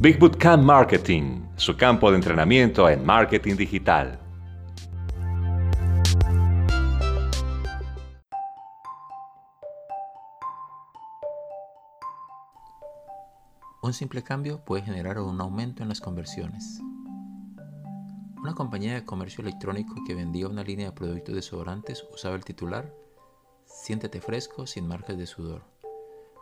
Big Bootcamp Marketing, su campo de entrenamiento en marketing digital. Un simple cambio puede generar un aumento en las conversiones. Una compañía de comercio electrónico que vendía una línea de productos desodorantes usaba el titular Siéntete fresco sin marcas de sudor.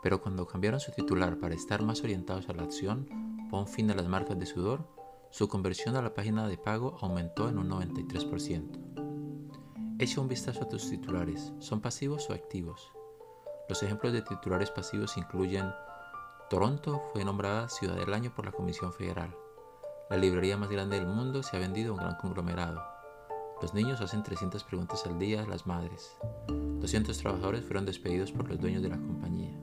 Pero cuando cambiaron su titular para estar más orientados a la acción, pon fin a las marcas de sudor, su conversión a la página de pago aumentó en un 93%. Echa un vistazo a tus titulares, ¿son pasivos o activos? Los ejemplos de titulares pasivos incluyen Toronto fue nombrada Ciudad del Año por la Comisión Federal. La librería más grande del mundo se ha vendido a un gran conglomerado. Los niños hacen 300 preguntas al día a las madres. 200 trabajadores fueron despedidos por los dueños de la compañía.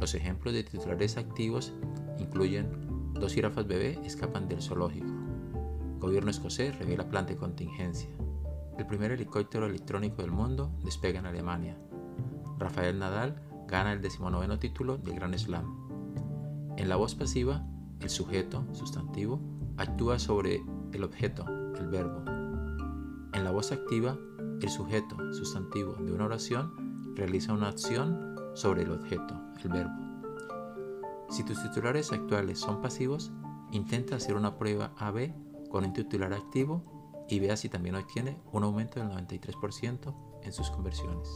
Los ejemplos de titulares activos incluyen dos jirafas bebé escapan del zoológico. Gobierno escocés revela plan de contingencia. El primer helicóptero electrónico del mundo despega en Alemania. Rafael Nadal gana el decimonoveno título del Grand Slam. En la voz pasiva, el sujeto, sustantivo, actúa sobre el objeto, el verbo. En la voz activa, el sujeto, sustantivo de una oración realiza una acción sobre el objeto, el verbo. Si tus titulares actuales son pasivos, intenta hacer una prueba AB con un titular activo y vea si también obtiene un aumento del 93% en sus conversiones.